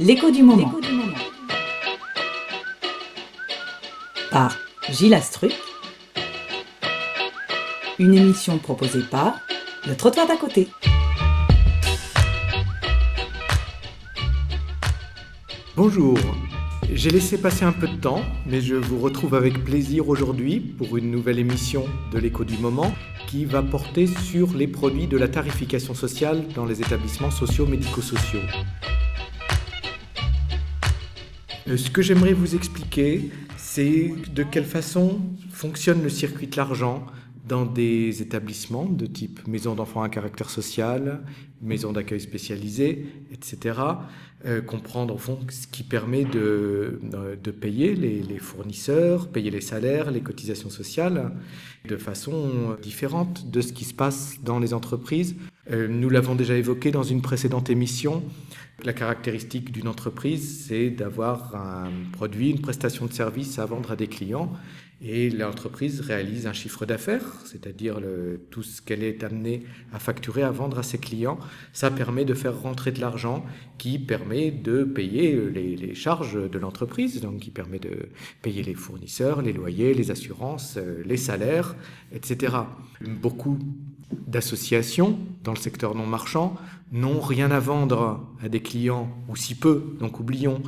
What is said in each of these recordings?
L'écho du moment. Par Gilles Astruc. Une émission proposée par Le Trottoir d'à côté. Bonjour, j'ai laissé passer un peu de temps, mais je vous retrouve avec plaisir aujourd'hui pour une nouvelle émission de l'écho du moment qui va porter sur les produits de la tarification sociale dans les établissements sociaux médico-sociaux. Euh, ce que j'aimerais vous expliquer, c'est de quelle façon fonctionne le circuit de l'argent dans des établissements de type maison d'enfants à caractère social, maison d'accueil spécialisée, etc. Euh, comprendre ce qui permet de, de payer les, les, fournisseurs, payer les salaires, les cotisations sociales de façon différente de ce qui se passe dans les entreprises. Euh, nous l'avons déjà évoqué dans une précédente émission. La caractéristique d'une entreprise, c'est d'avoir un produit, une prestation de service à vendre à des clients et l'entreprise réalise un chiffre d'affaires, c'est-à-dire tout ce qu'elle est amenée à facturer, à vendre à ses clients. Ça permet de faire rentrer de l'argent qui permet de payer les, les charges de l'entreprise, donc qui permet de payer les fournisseurs, les loyers, les assurances, euh, les salaires, etc. Beaucoup d'associations dans le secteur non marchand n'ont rien à vendre à des clients, ou si peu, donc oublions.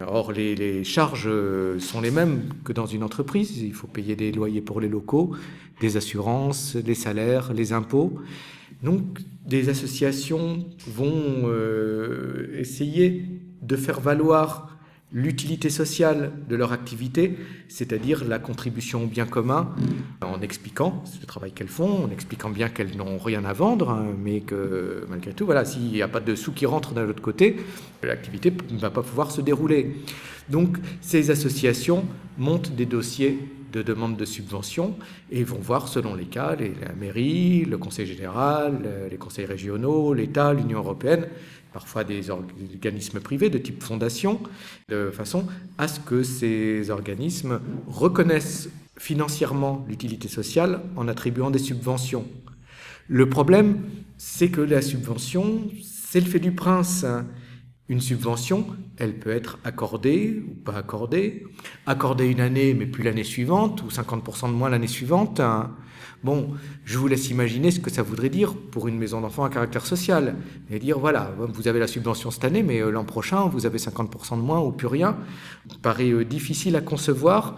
Or, les, charges sont les mêmes que dans une entreprise. Il faut payer des loyers pour les locaux, des assurances, des salaires, les impôts. Donc, des associations vont euh, essayer de faire valoir l'utilité sociale de leur activité, c'est-à-dire la contribution au bien commun, en expliquant le travail qu'elles font, en expliquant bien qu'elles n'ont rien à vendre, hein, mais que malgré tout, voilà, s'il n'y a pas de sous qui rentrent d'un autre côté, l'activité ne va pas pouvoir se dérouler. Donc ces associations montent des dossiers de demande de subvention et vont voir selon les cas, les, la le conseil général, les conseils régionaux, l'État, l'Union européenne, parfois des organismes privés de type fondation, de façon à ce que ces organismes reconnaissent financièrement l'utilité sociale en attribuant des subventions. Le problème, c'est que la subvention, c'est le fait du prince. Une subvention, elle peut être accordée ou pas accordée, accordée une année mais plus l'année suivante, ou 50% de moins l'année suivante. Bon, je vous laisse imaginer ce que ça voudrait dire pour une maison d'enfants à caractère social. Et dire, voilà, vous avez la subvention cette année, mais euh, l'an prochain, vous avez 50% de moins ou plus rien. Paraît euh, difficile à concevoir,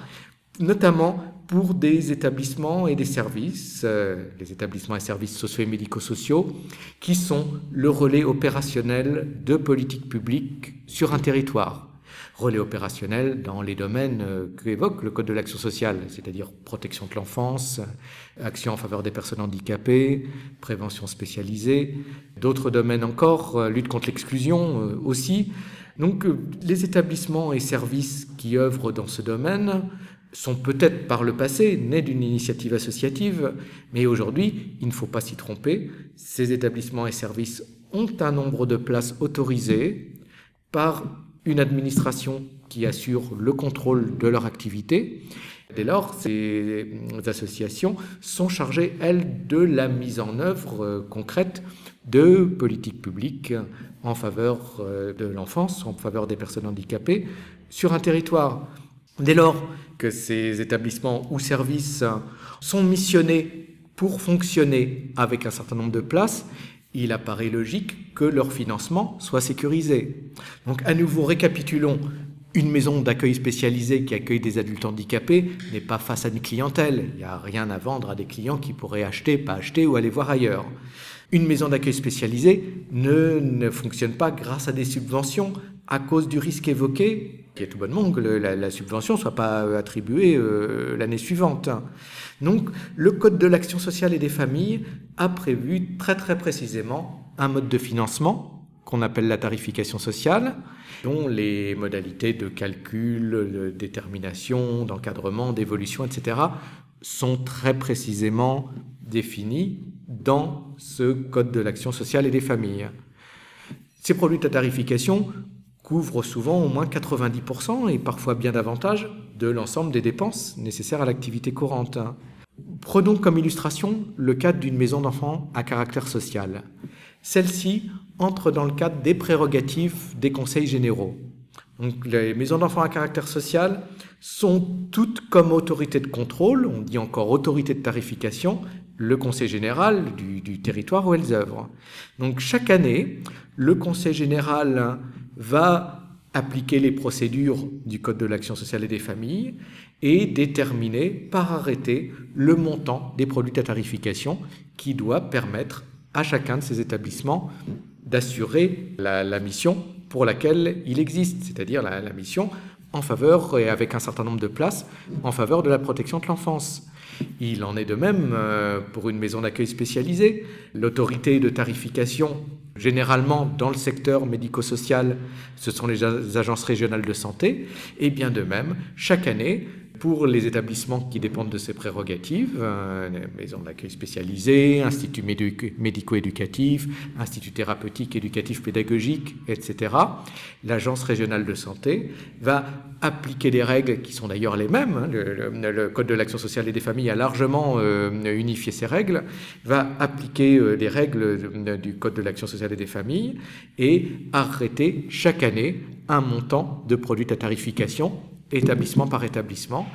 notamment pour des établissements et des services, euh, les établissements et services sociaux et médico-sociaux, qui sont le relais opérationnel de politique publique sur un territoire relais opérationnel dans les domaines euh, qu'évoque le Code de l'action sociale, c'est-à-dire protection de l'enfance, action en faveur des personnes handicapées, prévention spécialisée, d'autres domaines encore, euh, lutte contre l'exclusion aussi. Donc les établissements et services qui œuvrent dans ce domaine sont peut-être par le passé nés d'une initiative associative, mais aujourd'hui, il ne faut pas s'y tromper, ces établissements et services ont un nombre de places autorisées par une administration qui assure le contrôle de leur activité. Dès lors, ces associations sont chargées, elles, de la mise en œuvre euh, concrète de politiques publiques en faveur euh, de l'enfance, en faveur des personnes handicapées, sur un territoire. Dès lors que ces établissements ou services sont missionnés pour fonctionner avec un certain nombre de places, il apparaît logique que leur financement soit sécurisé. Donc à nouveau, récapitulons. Une maison d'accueil spécialisée qui accueille des adultes handicapés n'est pas face à une clientèle. Il n'y a rien à vendre à des clients qui pourraient acheter, pas acheter ou aller voir ailleurs. Une maison d'accueil spécialisée ne, ne, fonctionne pas grâce à des subventions à cause du risque évoqué, qui est tout bonnement que la, subvention ne soit pas attribuée euh, l'année suivante. Donc le Code de l'action sociale et des familles a prévu très très précisément un mode de financement qu'on appelle la tarification sociale, dont les modalités de calcul, de détermination, d'encadrement, d'évolution, etc., sont très précisément définies dans ce Code de l'action sociale et des familles. Ces produits de tarification couvrent souvent au moins 90% et parfois bien davantage de l'ensemble des dépenses nécessaires à l'activité courante. Prenons comme illustration le cadre d'une maison d'enfants à caractère social. Celle-ci entre dans le cadre des prérogatives des conseils généraux. Donc, les maisons d'enfants à caractère social sont toutes comme autorité de contrôle, on dit encore autorité de tarification, le conseil général du, du territoire où elles œuvrent. Donc chaque année, le conseil général va appliquer les procédures du Code de l'action sociale et des familles et déterminer par arrêté le montant des produits à tarification qui doit permettre à chacun de ces établissements d'assurer la, mission pour laquelle il existe, c'est-à-dire la, mission en faveur, et avec un certain nombre de places, en faveur de la protection de l'enfance. Il en est de même euh, pour une maison d'accueil spécialisée. L'autorité de tarification, généralement dans le secteur médico-social, ce sont les agences régionales de santé. Et bien de même, chaque année, pour les établissements qui dépendent de ces prérogatives, euh, maisons d'accueil spécialisées, instituts médico-éducatifs, instituts thérapeutiques, éducatifs, pédagogiques, etc., l'agence régionale de santé va appliquer des règles qui sont d'ailleurs les mêmes. Hein, le, Code de l'action sociale et des familles a largement euh, unifié ces règles, va appliquer euh, les règles du Code de l'action sociale et des familles et arrêter chaque année un montant de produits à tarification établissement par établissement.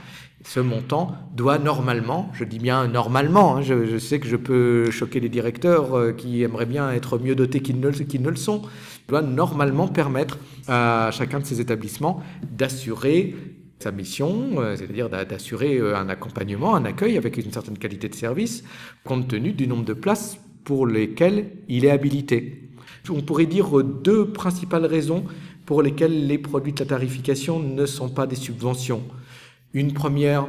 Ce montant doit normalement, je dis bien normalement, hein, je, sais que je peux choquer les directeurs euh, qui aimeraient bien être mieux dotés qu'ils ne, qu ne, le sont, doit normalement permettre à chacun de ces établissements d'assurer sa mission, euh, c'est-à-dire d'assurer euh, un accompagnement, un accueil avec une certaine qualité de service, compte tenu du nombre de places pour lesquelles il est habilité. On pourrait dire deux principales raisons pour lesquels les produits de la tarification ne sont pas des subventions. Une première,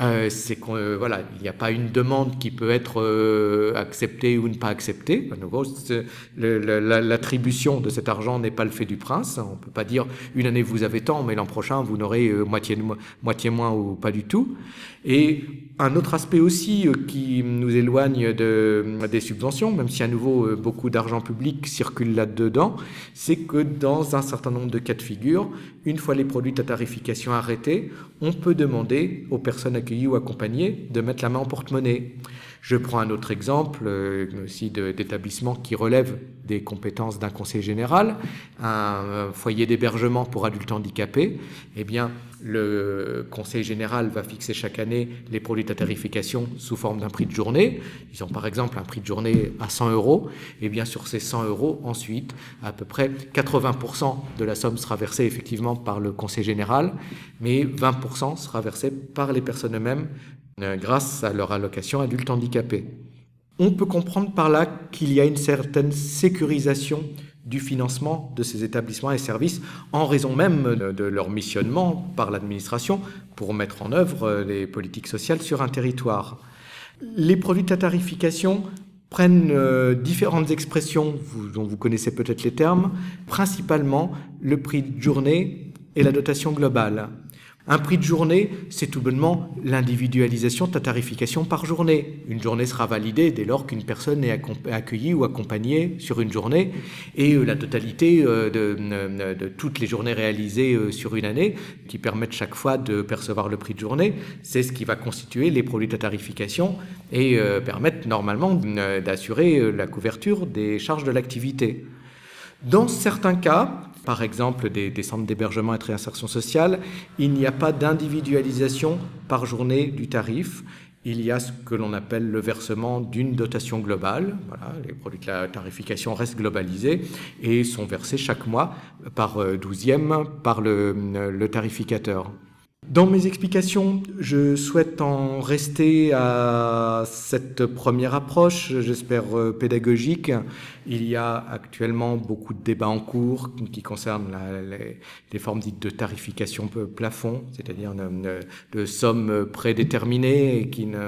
euh, c'est qu'il euh, n'y a pas une demande qui peut être euh, acceptée ou ne pas acceptée. L'attribution de cet argent n'est pas le fait du prince. On ne peut pas dire une année vous avez tant, mais l'an prochain vous n'aurez moitié, moitié moins ou pas du tout. Et un autre aspect aussi euh, qui nous éloigne de, des subventions, même si à nouveau euh, beaucoup d'argent public circule là-dedans, c'est que dans un certain nombre de cas de figure, une fois les produits à tarification arrêtés, on peut demander aux personnes accueillies ou accompagnées de mettre la main en porte-monnaie. Je prends un autre exemple euh, aussi d'établissement qui relève des compétences d'un conseil général, un foyer d'hébergement pour adultes handicapés. Eh bien, le conseil général va fixer chaque année les produits de tarification sous forme d'un prix de journée. Ils ont par exemple un prix de journée à 100 euros. Et bien sur ces 100 euros, ensuite, à peu près 80% de la somme sera versée effectivement par le conseil général, mais 20% sera versé par les personnes eux-mêmes euh, grâce à leur allocation adulte handicapé. On peut comprendre par là qu'il y a une certaine sécurisation du financement de ces établissements et services en raison même de leur missionnement par l'administration pour mettre en œuvre euh, les politiques sociales sur un territoire. Les produits de tarification prennent euh, différentes expressions dont vous connaissez peut-être les termes, principalement le prix de journée et la dotation globale. Un prix de journée, c'est tout bonnement l'individualisation de ta tarification par journée. Une journée sera validée dès lors qu'une personne est accueillie ou accompagnée sur une journée et euh, la totalité euh, de, de, toutes les journées réalisées euh, sur une année qui permettent chaque fois de percevoir le prix de journée, c'est ce qui va constituer les produits de tarification et permettre normalement d'assurer la couverture des charges de l'activité. Dans certains cas, par exemple des, centres d'hébergement et de réinsertion sociale, il n'y a pas d'individualisation par journée du tarif. Il y a ce que l'on appelle le versement d'une dotation globale. Voilà, les produits de la tarification restent globalisés et sont versés chaque mois par douzième par le, le tarificateur. Dans mes explications, je souhaite en rester à cette première approche, j'espère pédagogique. Il y a actuellement beaucoup de débats en cours qui concernent les, formes dites de tarification plafond, c'est-à-dire de, sommes prédéterminées qui ne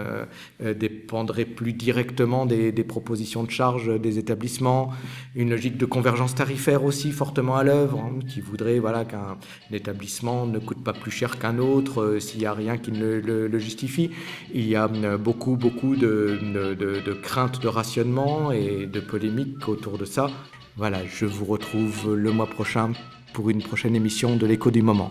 euh, dépendraient plus directement des, des, propositions de charges des établissements. Une logique de convergence tarifaire aussi fortement à l'œuvre, hein, qui voudrait voilà, qu'un établissement ne coûte pas plus cher qu'un autre euh, s'il n'y a rien qui ne le, justifie. Il y a euh, beaucoup, beaucoup de, de, de craintes de rationnement et de polémiques autour de ça. Voilà, je vous retrouve le mois prochain pour une prochaine émission de l'écho du moment.